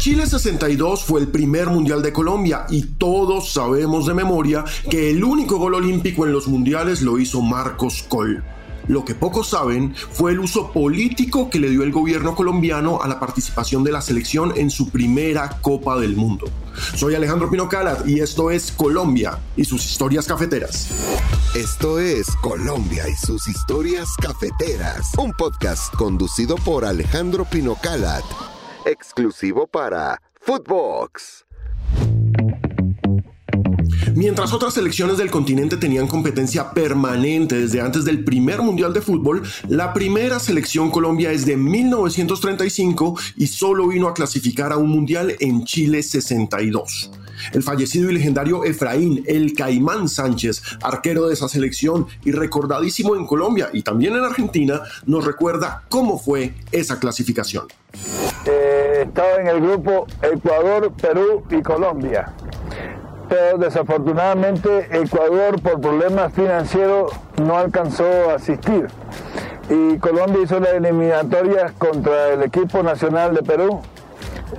Chile 62 fue el primer mundial de Colombia y todos sabemos de memoria que el único gol olímpico en los mundiales lo hizo Marcos Col. Lo que pocos saben fue el uso político que le dio el gobierno colombiano a la participación de la selección en su primera Copa del Mundo. Soy Alejandro Pino Calat y esto es Colombia y sus historias cafeteras. Esto es Colombia y sus historias cafeteras, un podcast conducido por Alejandro Pino Calat exclusivo para Footbox. Mientras otras selecciones del continente tenían competencia permanente desde antes del primer Mundial de Fútbol, la primera selección Colombia es de 1935 y solo vino a clasificar a un Mundial en Chile 62. El fallecido y legendario Efraín El Caimán Sánchez, arquero de esa selección y recordadísimo en Colombia y también en Argentina, nos recuerda cómo fue esa clasificación. Eh, estaba en el grupo Ecuador, Perú y Colombia. Pero desafortunadamente Ecuador por problemas financieros no alcanzó a asistir. Y Colombia hizo las eliminatorias contra el equipo nacional de Perú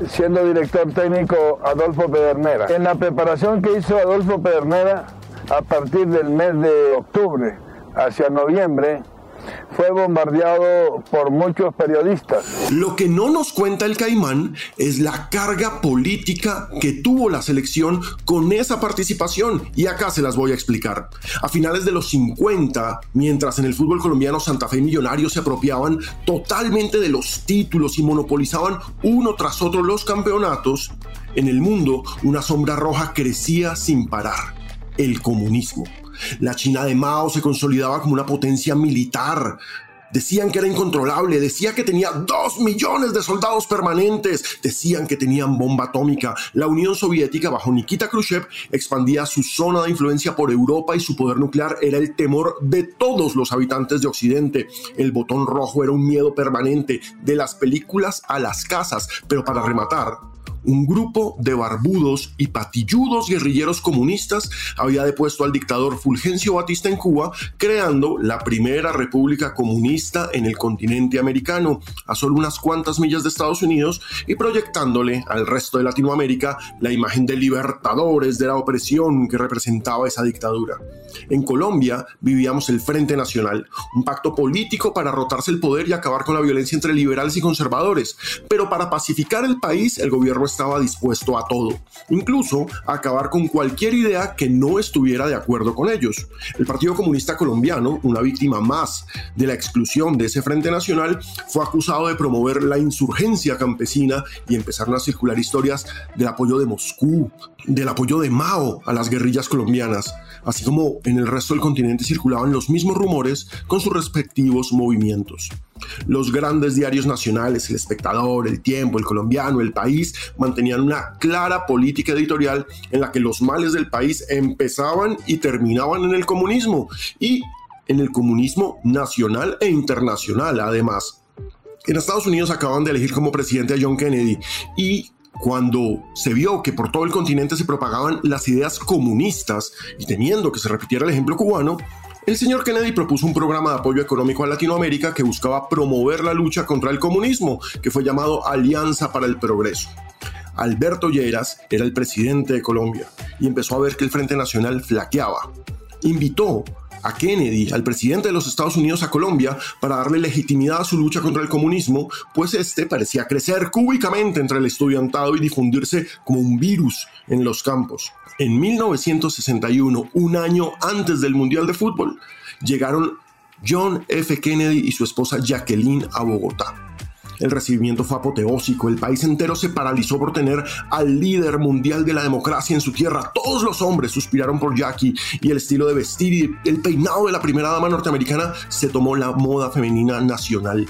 siendo director técnico Adolfo Pedernera. En la preparación que hizo Adolfo Pedernera a partir del mes de octubre hacia noviembre, fue bombardeado por muchos periodistas. Lo que no nos cuenta el Caimán es la carga política que tuvo la selección con esa participación y acá se las voy a explicar. A finales de los 50, mientras en el fútbol colombiano Santa Fe y Millonarios se apropiaban totalmente de los títulos y monopolizaban uno tras otro los campeonatos, en el mundo una sombra roja crecía sin parar, el comunismo. La China de Mao se consolidaba como una potencia militar. Decían que era incontrolable, decía que tenía dos millones de soldados permanentes, decían que tenían bomba atómica. La Unión Soviética, bajo Nikita Khrushchev, expandía su zona de influencia por Europa y su poder nuclear era el temor de todos los habitantes de Occidente. El botón rojo era un miedo permanente, de las películas a las casas, pero para rematar, un grupo de barbudos y patilludos guerrilleros comunistas había depuesto al dictador Fulgencio Batista en Cuba, creando la primera república comunista en el continente americano, a solo unas cuantas millas de Estados Unidos, y proyectándole al resto de Latinoamérica la imagen de libertadores de la opresión que representaba esa dictadura. En Colombia vivíamos el Frente Nacional, un pacto político para rotarse el poder y acabar con la violencia entre liberales y conservadores, pero para pacificar el país el gobierno estaba dispuesto a todo, incluso a acabar con cualquier idea que no estuviera de acuerdo con ellos. El Partido Comunista Colombiano, una víctima más de la exclusión de ese Frente Nacional, fue acusado de promover la insurgencia campesina y empezaron a circular historias del apoyo de Moscú, del apoyo de Mao a las guerrillas colombianas, así como en el resto del continente circulaban los mismos rumores con sus respectivos movimientos. Los grandes diarios nacionales, El Espectador, El Tiempo, El Colombiano, El País, mantenían una clara política editorial en la que los males del país empezaban y terminaban en el comunismo y en el comunismo nacional e internacional además. En Estados Unidos acaban de elegir como presidente a John Kennedy y cuando se vio que por todo el continente se propagaban las ideas comunistas y teniendo que se repitiera el ejemplo cubano, el señor Kennedy propuso un programa de apoyo económico a Latinoamérica que buscaba promover la lucha contra el comunismo, que fue llamado Alianza para el Progreso. Alberto Lleras era el presidente de Colombia y empezó a ver que el Frente Nacional flaqueaba. Invitó a Kennedy, al presidente de los Estados Unidos, a Colombia para darle legitimidad a su lucha contra el comunismo, pues este parecía crecer cúbicamente entre el estudiantado y difundirse como un virus en los campos. En 1961, un año antes del Mundial de Fútbol, llegaron John F. Kennedy y su esposa Jacqueline a Bogotá. El recibimiento fue apoteósico, el país entero se paralizó por tener al líder mundial de la democracia en su tierra. Todos los hombres suspiraron por Jackie y el estilo de vestir y el peinado de la primera dama norteamericana se tomó la moda femenina nacional.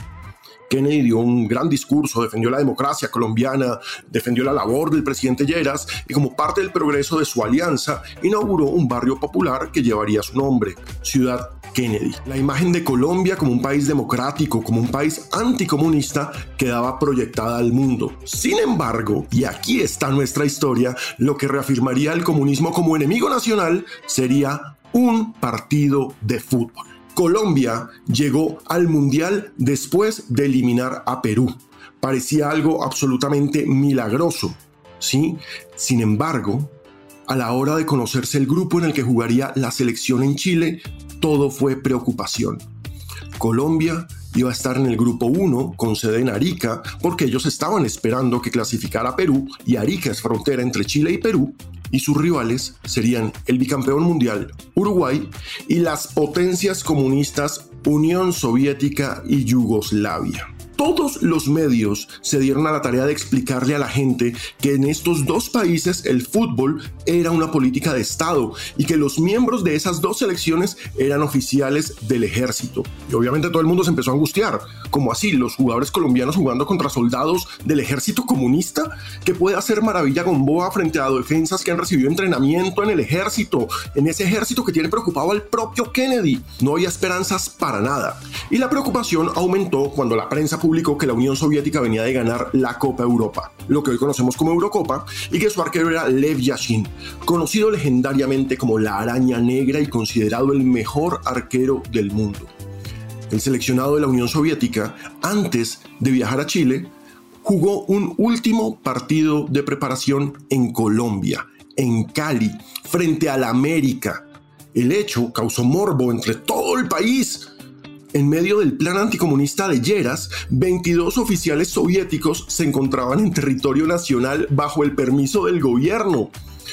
Kennedy dio un gran discurso, defendió la democracia colombiana, defendió la labor del presidente Lleras y como parte del progreso de su alianza inauguró un barrio popular que llevaría su nombre, Ciudad Kennedy. La imagen de Colombia como un país democrático, como un país anticomunista, quedaba proyectada al mundo. Sin embargo, y aquí está nuestra historia, lo que reafirmaría el comunismo como enemigo nacional sería un partido de fútbol. Colombia llegó al Mundial después de eliminar a Perú. Parecía algo absolutamente milagroso, ¿sí? Sin embargo, a la hora de conocerse el grupo en el que jugaría la selección en Chile, todo fue preocupación. Colombia iba a estar en el grupo 1 con sede en Arica porque ellos estaban esperando que clasificara Perú y Arica es frontera entre Chile y Perú y sus rivales serían el bicampeón mundial Uruguay y las potencias comunistas Unión Soviética y Yugoslavia todos los medios se dieron a la tarea de explicarle a la gente que en estos dos países el fútbol era una política de Estado y que los miembros de esas dos selecciones eran oficiales del ejército. Y obviamente todo el mundo se empezó a angustiar, como así los jugadores colombianos jugando contra soldados del ejército comunista, que puede hacer maravilla con boa frente a defensas que han recibido entrenamiento en el ejército, en ese ejército que tiene preocupado al propio Kennedy. No había esperanzas para nada. Y la preocupación aumentó cuando la prensa publicó que la Unión Soviética venía de ganar la Copa Europa, lo que hoy conocemos como Eurocopa, y que su arquero era Lev Yashin, conocido legendariamente como la araña negra y considerado el mejor arquero del mundo. El seleccionado de la Unión Soviética, antes de viajar a Chile, jugó un último partido de preparación en Colombia, en Cali, frente a la América. El hecho causó morbo entre todo el país, en medio del plan anticomunista de Lleras, 22 oficiales soviéticos se encontraban en territorio nacional bajo el permiso del gobierno.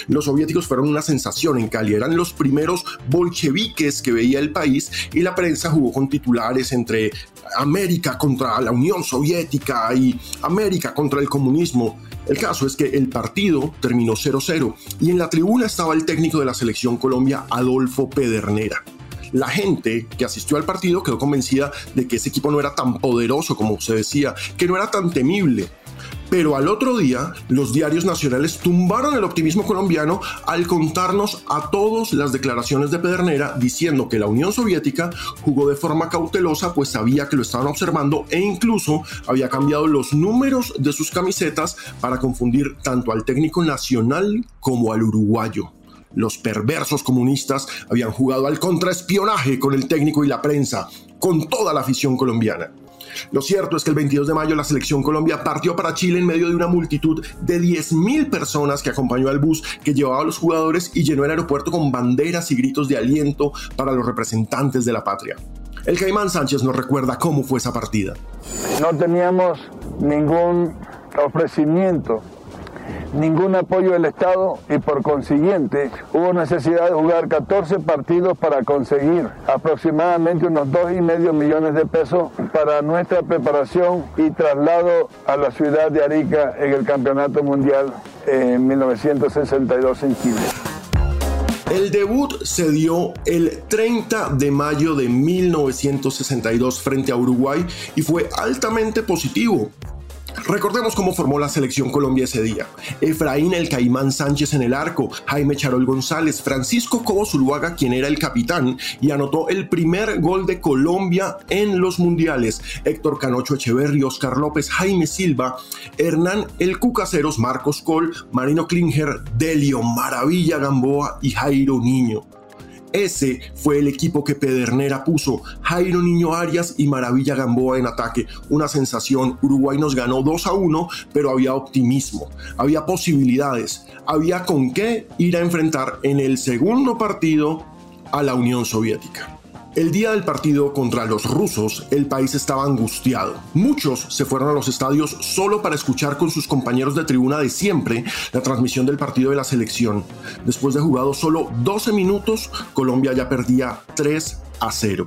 Los soviéticos fueron una sensación en Cali, eran los primeros bolcheviques que veía el país y la prensa jugó con titulares entre América contra la Unión Soviética y América contra el comunismo. El caso es que el partido terminó 0-0 y en la tribuna estaba el técnico de la selección Colombia, Adolfo Pedernera. La gente que asistió al partido quedó convencida de que ese equipo no era tan poderoso como se decía, que no era tan temible. Pero al otro día, los diarios nacionales tumbaron el optimismo colombiano al contarnos a todos las declaraciones de Pedernera diciendo que la Unión Soviética jugó de forma cautelosa pues sabía que lo estaban observando e incluso había cambiado los números de sus camisetas para confundir tanto al técnico nacional como al uruguayo los perversos comunistas habían jugado al contraespionaje con el técnico y la prensa, con toda la afición colombiana. Lo cierto es que el 22 de mayo la selección Colombia partió para Chile en medio de una multitud de 10.000 personas que acompañó al bus que llevaba a los jugadores y llenó el aeropuerto con banderas y gritos de aliento para los representantes de la patria. El Caimán Sánchez nos recuerda cómo fue esa partida. No teníamos ningún ofrecimiento ningún apoyo del Estado y por consiguiente hubo necesidad de jugar 14 partidos para conseguir aproximadamente unos 2,5 millones de pesos para nuestra preparación y traslado a la ciudad de Arica en el Campeonato Mundial en 1962 en Chile. El debut se dio el 30 de mayo de 1962 frente a Uruguay y fue altamente positivo. Recordemos cómo formó la selección Colombia ese día. Efraín El Caimán Sánchez en el arco, Jaime Charol González, Francisco Cobo Zuluaga, quien era el capitán y anotó el primer gol de Colombia en los mundiales. Héctor Canocho Echeverri, Oscar López, Jaime Silva, Hernán El Cucaseros, Marcos Col, Marino Klinger, Delio Maravilla Gamboa y Jairo Niño. Ese fue el equipo que Pedernera puso. Jairo Niño Arias y Maravilla Gamboa en ataque. Una sensación. Uruguay nos ganó 2 a 1, pero había optimismo. Había posibilidades. Había con qué ir a enfrentar en el segundo partido a la Unión Soviética. El día del partido contra los rusos, el país estaba angustiado. Muchos se fueron a los estadios solo para escuchar con sus compañeros de tribuna de siempre la transmisión del partido de la selección. Después de jugado solo 12 minutos, Colombia ya perdía 3 a 0.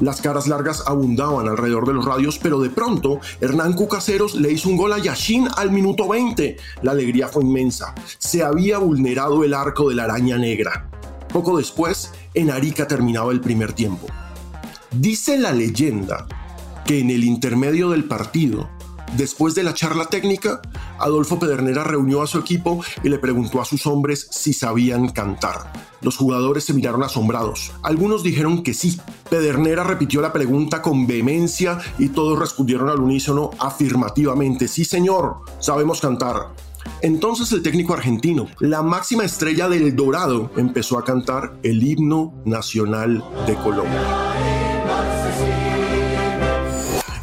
Las caras largas abundaban alrededor de los radios, pero de pronto Hernán Cucaseros le hizo un gol a Yashin al minuto 20. La alegría fue inmensa. Se había vulnerado el arco de la araña negra. Poco después, en Arica terminaba el primer tiempo. Dice la leyenda que en el intermedio del partido, después de la charla técnica, Adolfo Pedernera reunió a su equipo y le preguntó a sus hombres si sabían cantar. Los jugadores se miraron asombrados. Algunos dijeron que sí. Pedernera repitió la pregunta con vehemencia y todos respondieron al unísono afirmativamente. Sí, señor, sabemos cantar. Entonces el técnico argentino, la máxima estrella del Dorado, empezó a cantar el himno nacional de Colombia.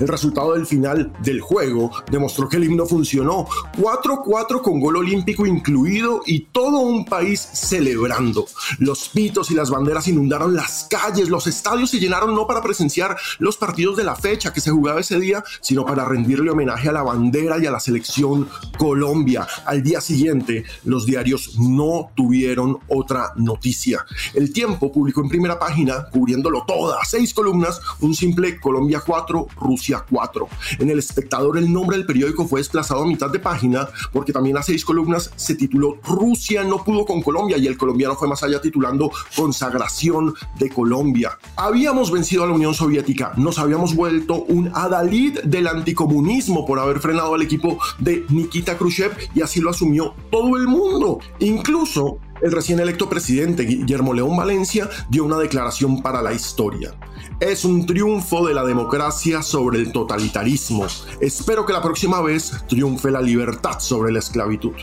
El resultado del final del juego demostró que el himno funcionó. 4-4 con gol olímpico incluido y todo un país celebrando. Los pitos y las banderas inundaron las calles, los estadios se llenaron no para presenciar los partidos de la fecha que se jugaba ese día, sino para rendirle homenaje a la bandera y a la selección Colombia. Al día siguiente, los diarios no tuvieron otra noticia. El tiempo publicó en primera página, cubriéndolo toda, seis columnas, un simple Colombia 4, Rusia 4. En el espectador el nombre del periódico fue desplazado a mitad de página porque también a seis columnas se tituló Rusia no pudo con Colombia y el colombiano fue más allá titulando Consagración de Colombia. Habíamos vencido a la Unión Soviética, nos habíamos vuelto un adalid del anticomunismo por haber frenado al equipo de Nikita Khrushchev y así lo asumió todo el mundo. Incluso el recién electo presidente Guillermo León Valencia dio una declaración para la historia. Es un triunfo de la democracia sobre el totalitarismo. Espero que la próxima vez triunfe la libertad sobre la esclavitud.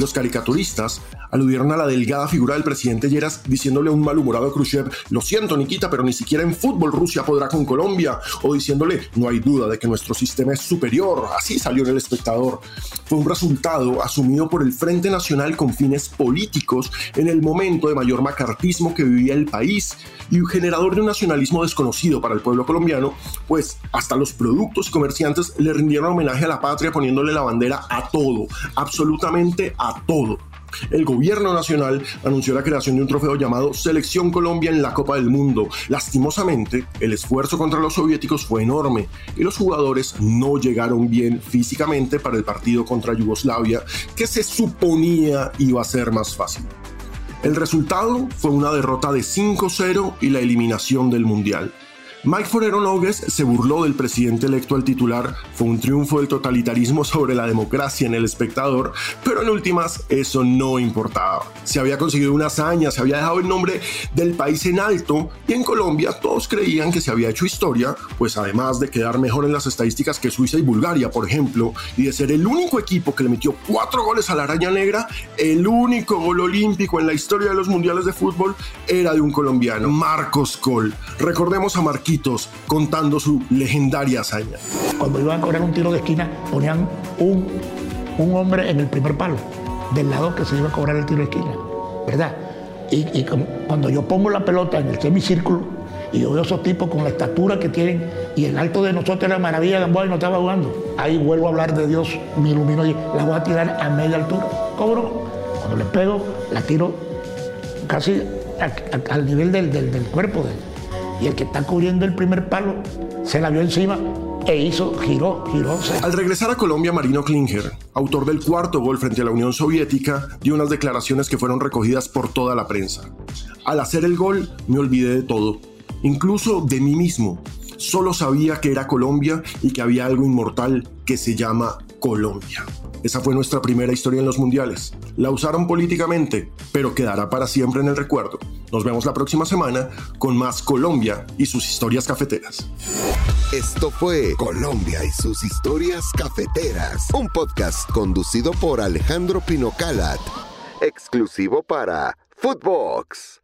Los caricaturistas aludieron a la delgada figura del presidente Lleras diciéndole a un malhumorado Khrushchev, lo siento Nikita, pero ni siquiera en fútbol Rusia podrá con Colombia, o diciéndole, no hay duda de que nuestro sistema es superior, así salió en el espectador. Fue un resultado asumido por el Frente Nacional con fines políticos en el momento de mayor macartismo que vivía el país y generador de un nacionalismo desconocido para el pueblo colombiano, pues hasta los productos y comerciantes le rindieron homenaje a la patria poniéndole la bandera a todo, absolutamente a todo. El gobierno nacional anunció la creación de un trofeo llamado Selección Colombia en la Copa del Mundo. Lastimosamente, el esfuerzo contra los soviéticos fue enorme y los jugadores no llegaron bien físicamente para el partido contra Yugoslavia, que se suponía iba a ser más fácil. El resultado fue una derrota de 5-0 y la eliminación del Mundial. Mike Forero Nogues se burló del presidente electo al titular, fue un triunfo del totalitarismo sobre la democracia en el espectador, pero en últimas eso no importaba. Se había conseguido una hazaña, se había dejado el nombre del país en alto y en Colombia todos creían que se había hecho historia, pues además de quedar mejor en las estadísticas que Suiza y Bulgaria, por ejemplo, y de ser el único equipo que le metió cuatro goles a la araña negra, el único gol olímpico en la historia de los mundiales de fútbol era de un colombiano, Marcos Col. Recordemos a Marquinhos contando su legendaria hazaña. Cuando iban a correr un tiro de esquina, ponían un, un hombre en el primer palo, del lado que se iba a cobrar el tiro de esquina, ¿verdad? Y, cuando yo pongo la pelota en el semicírculo, y yo veo esos tipos con la estatura que tienen y el alto de nosotros era maravilla, Gamboa y no estaba jugando. Ahí vuelvo a hablar de Dios, me iluminó y la voy a tirar a media altura. Cobro, cuando le pego, la tiro casi al nivel del, del, del cuerpo de, y el que está cubriendo el primer palo se la vio encima e hizo, giró, giró. Al regresar a Colombia, Marino Klinger, autor del cuarto gol frente a la Unión Soviética, dio unas declaraciones que fueron recogidas por toda la prensa. Al hacer el gol, me olvidé de todo, incluso de mí mismo. Solo sabía que era Colombia y que había algo inmortal que se llama Colombia. Esa fue nuestra primera historia en los mundiales. La usaron políticamente, pero quedará para siempre en el recuerdo. Nos vemos la próxima semana con más Colombia y sus historias cafeteras. Esto fue Colombia y sus historias cafeteras, un podcast conducido por Alejandro Pinocalat, exclusivo para Footbox.